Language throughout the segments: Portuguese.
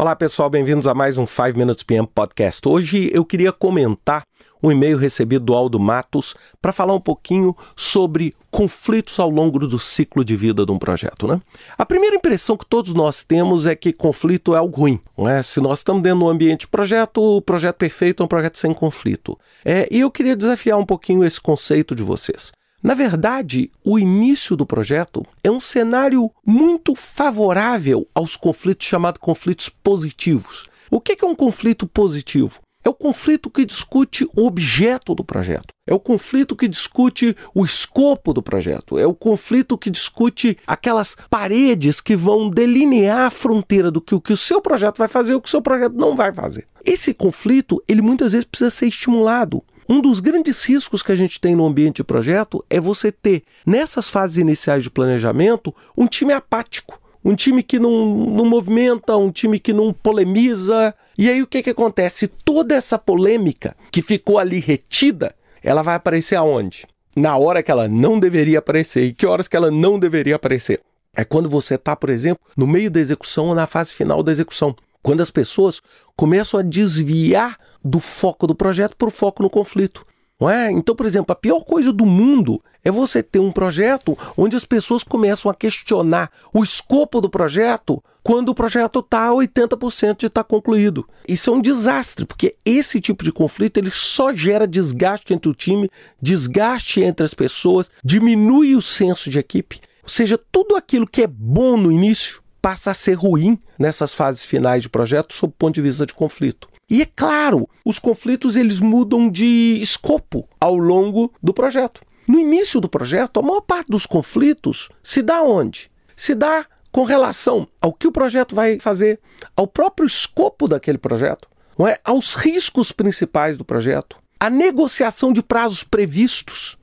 Olá pessoal, bem-vindos a mais um 5 Minutes PM Podcast. Hoje eu queria comentar um e-mail recebido do Aldo Matos para falar um pouquinho sobre conflitos ao longo do ciclo de vida de um projeto. Né? A primeira impressão que todos nós temos é que conflito é algo ruim. Não é? Se nós estamos dentro de um ambiente de projeto, o projeto perfeito é um projeto sem conflito. É, e eu queria desafiar um pouquinho esse conceito de vocês. Na verdade, o início do projeto é um cenário muito favorável aos conflitos chamados conflitos positivos. O que é um conflito positivo? É o conflito que discute o objeto do projeto. É o conflito que discute o escopo do projeto. É o conflito que discute aquelas paredes que vão delinear a fronteira do que o, que o seu projeto vai fazer e o que o seu projeto não vai fazer. Esse conflito, ele muitas vezes precisa ser estimulado. Um dos grandes riscos que a gente tem no ambiente de projeto é você ter, nessas fases iniciais de planejamento, um time apático. Um time que não, não movimenta, um time que não polemiza. E aí o que, que acontece? Toda essa polêmica que ficou ali retida, ela vai aparecer aonde? Na hora que ela não deveria aparecer. E que horas que ela não deveria aparecer? É quando você está, por exemplo, no meio da execução ou na fase final da execução. Quando as pessoas começam a desviar do foco do projeto para o foco no conflito. Não é? Então, por exemplo, a pior coisa do mundo é você ter um projeto onde as pessoas começam a questionar o escopo do projeto quando o projeto está a 80% de estar tá concluído. Isso é um desastre, porque esse tipo de conflito ele só gera desgaste entre o time, desgaste entre as pessoas, diminui o senso de equipe. Ou seja, tudo aquilo que é bom no início passa a ser ruim nessas fases finais de projeto sob o ponto de vista de conflito. E é claro, os conflitos eles mudam de escopo ao longo do projeto. No início do projeto, a maior parte dos conflitos se dá onde? Se dá com relação ao que o projeto vai fazer, ao próprio escopo daquele projeto, não é? aos riscos principais do projeto, a negociação de prazos previstos,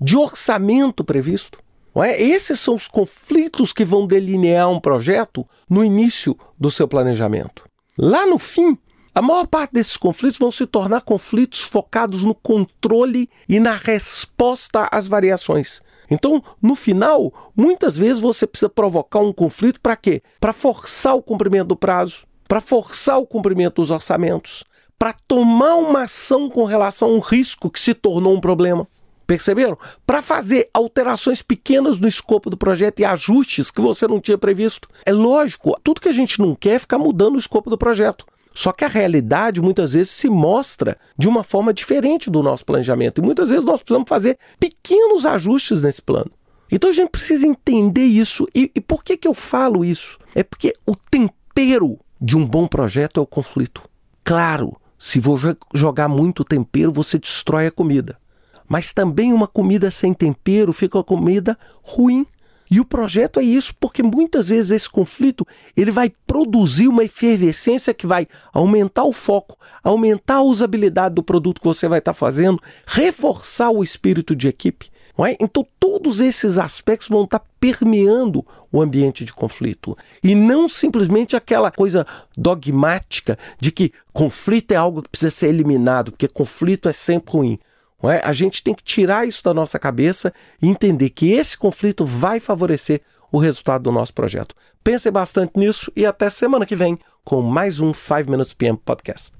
de orçamento previsto. É? Esses são os conflitos que vão delinear um projeto no início do seu planejamento. Lá no fim, a maior parte desses conflitos vão se tornar conflitos focados no controle e na resposta às variações. Então, no final, muitas vezes você precisa provocar um conflito para quê? Para forçar o cumprimento do prazo, para forçar o cumprimento dos orçamentos, para tomar uma ação com relação a um risco que se tornou um problema. Perceberam? Para fazer alterações pequenas no escopo do projeto e ajustes que você não tinha previsto. É lógico, tudo que a gente não quer é ficar mudando o escopo do projeto. Só que a realidade muitas vezes se mostra de uma forma diferente do nosso planejamento. E muitas vezes nós precisamos fazer pequenos ajustes nesse plano. Então a gente precisa entender isso. E, e por que, que eu falo isso? É porque o tempero de um bom projeto é o conflito. Claro, se você jogar muito tempero, você destrói a comida. Mas também uma comida sem tempero fica uma comida ruim. E o projeto é isso, porque muitas vezes esse conflito ele vai produzir uma efervescência que vai aumentar o foco, aumentar a usabilidade do produto que você vai estar fazendo, reforçar o espírito de equipe. É? Então, todos esses aspectos vão estar permeando o ambiente de conflito. E não simplesmente aquela coisa dogmática de que conflito é algo que precisa ser eliminado, porque conflito é sempre ruim. É? A gente tem que tirar isso da nossa cabeça e entender que esse conflito vai favorecer o resultado do nosso projeto. Pense bastante nisso e até semana que vem com mais um 5 Minutes PM Podcast.